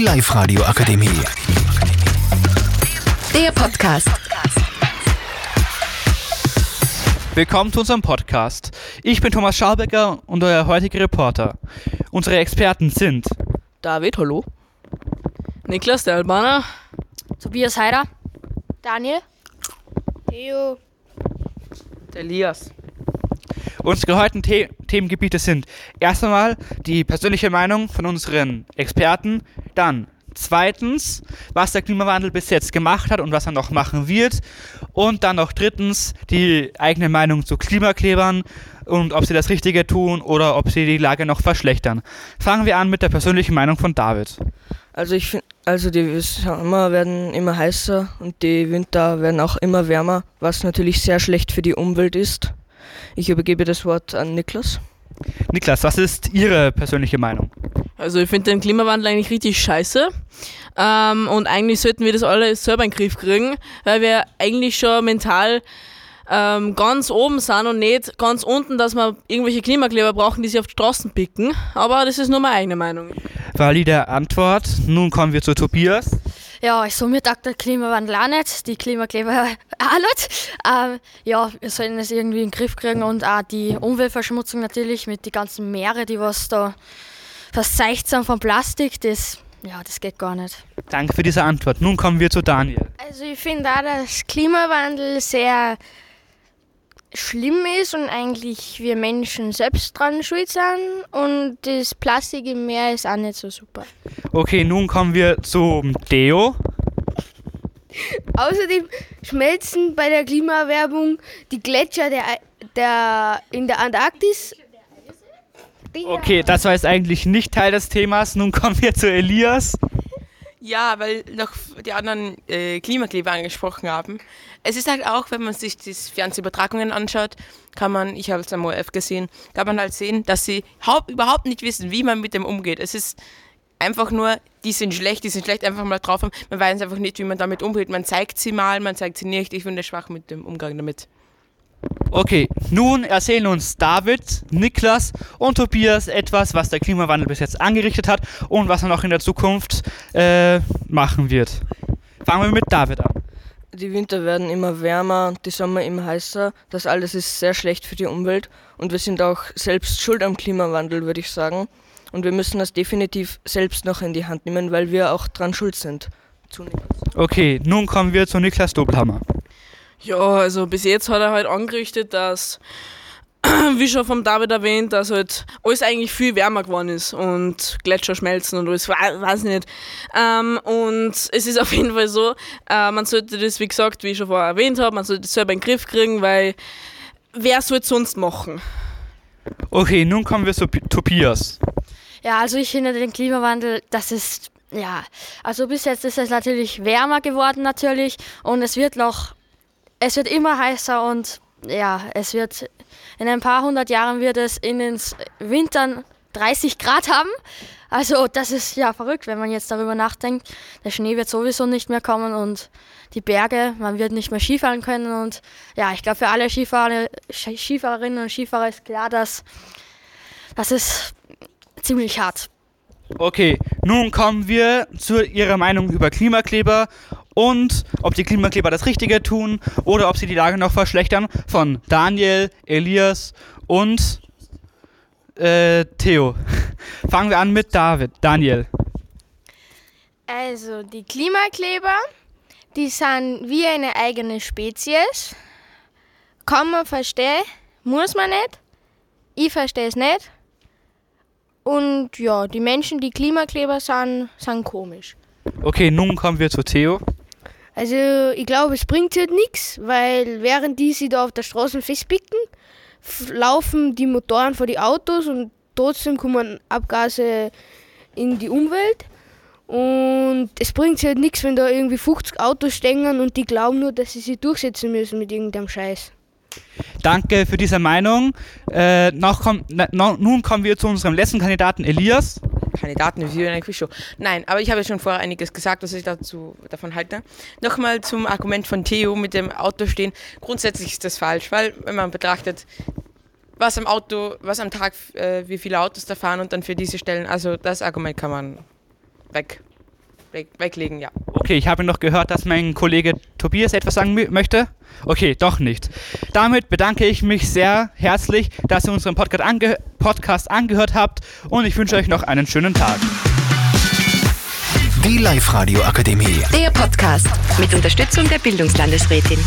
Die Live-Radio Akademie. Der Podcast. Willkommen zu unserem Podcast. Ich bin Thomas Schalbecker und euer heutiger Reporter. Unsere Experten sind David, hallo. Niklas, der Albaner. Tobias Heider. Daniel. Theo. Der Elias. Unsere heutigen The Themengebiete sind erst einmal die persönliche Meinung von unseren Experten, dann zweitens, was der Klimawandel bis jetzt gemacht hat und was er noch machen wird und dann noch drittens die eigene Meinung zu Klimaklebern und ob sie das Richtige tun oder ob sie die Lage noch verschlechtern. Fangen wir an mit der persönlichen Meinung von David. Also ich finde, also die Sommer werden immer heißer und die Winter werden auch immer wärmer, was natürlich sehr schlecht für die Umwelt ist. Ich übergebe das Wort an Niklas. Niklas, was ist Ihre persönliche Meinung? Also ich finde den Klimawandel eigentlich richtig scheiße. Ähm, und eigentlich sollten wir das alle selber in den Griff kriegen, weil wir eigentlich schon mental ähm, ganz oben sind und nicht ganz unten, dass wir irgendwelche Klimakleber brauchen, die sich auf die Straßen picken. Aber das ist nur meine eigene Meinung. Valide Antwort. Nun kommen wir zu Tobias. Ja, so mir taugt der Klimawandel auch nicht, die Klimakleber auch nicht. Ähm, ja, wir sollten es irgendwie in den Griff kriegen und auch die Umweltverschmutzung natürlich mit den ganzen Meere, die was da verseicht sind von Plastik, das, ja, das geht gar nicht. Danke für diese Antwort. Nun kommen wir zu Daniel. Also ich finde auch, dass Klimawandel sehr schlimm ist und eigentlich wir Menschen selbst dran schuld sind und das Plastik im Meer ist auch nicht so super. Okay, nun kommen wir zum Deo. Außerdem schmelzen bei der Klimaerwärmung die Gletscher der, der, in der Antarktis. Okay, das war jetzt eigentlich nicht Teil des Themas. Nun kommen wir zu Elias. Ja, weil noch die anderen äh, Klimakleber angesprochen haben. Es ist halt auch, wenn man sich die Fernsehübertragungen anschaut, kann man, ich habe es am ORF gesehen, kann man halt sehen, dass sie überhaupt nicht wissen, wie man mit dem umgeht. Es ist einfach nur, die sind schlecht, die sind schlecht, einfach mal drauf haben. Man weiß einfach nicht, wie man damit umgeht. Man zeigt sie mal, man zeigt sie nicht. Ich finde schwach mit dem Umgang damit. Okay, nun erzählen uns David, Niklas und Tobias etwas, was der Klimawandel bis jetzt angerichtet hat und was er noch in der Zukunft äh, machen wird. Fangen wir mit David an. Die Winter werden immer wärmer, die Sommer immer heißer. Das alles ist sehr schlecht für die Umwelt und wir sind auch selbst schuld am Klimawandel, würde ich sagen. Und wir müssen das definitiv selbst noch in die Hand nehmen, weil wir auch dran schuld sind. Okay, nun kommen wir zu Niklas Doppelhammer. Ja, also bis jetzt hat er halt angerichtet, dass, wie schon vom David erwähnt, dass halt alles eigentlich viel wärmer geworden ist und Gletscher schmelzen und alles, weiß ich nicht. Ähm, und es ist auf jeden Fall so, äh, man sollte das, wie gesagt, wie ich schon vorher erwähnt habe, man sollte das selber in den Griff kriegen, weil wer soll es sonst machen? Okay, nun kommen wir zu P Tobias. Ja, also ich finde den Klimawandel, das ist, ja, also bis jetzt ist es natürlich wärmer geworden natürlich und es wird noch, es wird immer heißer und ja, es wird, in ein paar hundert Jahren wird es in den Wintern 30 Grad haben. Also das ist ja verrückt, wenn man jetzt darüber nachdenkt. Der Schnee wird sowieso nicht mehr kommen und die Berge, man wird nicht mehr Skifahren können. Und ja, ich glaube für alle Skifahrer, Skifahrerinnen und Skifahrer ist klar, dass das ist ziemlich hart. Okay, nun kommen wir zu Ihrer Meinung über Klimakleber und ob die Klimakleber das Richtige tun oder ob sie die Lage noch verschlechtern von Daniel, Elias und äh, Theo. Fangen wir an mit David. Daniel. Also die Klimakleber, die sind wie eine eigene Spezies. Kann man verstehen, muss man nicht. Ich verstehe es nicht. Und ja, die Menschen, die Klimakleber sind, sind komisch. Okay, nun kommen wir zu Theo. Also ich glaube, es bringt halt nichts, weil während die sie da auf der Straße festpicken, laufen die Motoren vor die Autos und trotzdem kommen Abgase in die Umwelt. Und es bringt halt nichts, wenn da irgendwie 50 Autos stehen und die glauben nur, dass sie sich durchsetzen müssen mit irgendeinem Scheiß. Danke für diese Meinung. Äh, noch komm, na, nun kommen wir zu unserem letzten Kandidaten Elias. Kandidaten wie eine Quizshow. Nein, aber ich habe schon vorher einiges gesagt, was ich dazu davon halte. Nochmal zum Argument von Theo mit dem Auto stehen. Grundsätzlich ist das falsch, weil wenn man betrachtet, was am Auto, was am Tag, äh, wie viele Autos da fahren und dann für diese Stellen, also das Argument kann man weg. Weg, weglegen, ja. Okay, ich habe noch gehört, dass mein Kollege Tobias etwas sagen mö- möchte. Okay, doch nicht. Damit bedanke ich mich sehr herzlich, dass ihr unseren Podcast, ange Podcast angehört habt und ich wünsche euch noch einen schönen Tag. Die Live-Radio Akademie. Der Podcast mit Unterstützung der Bildungslandesrätin.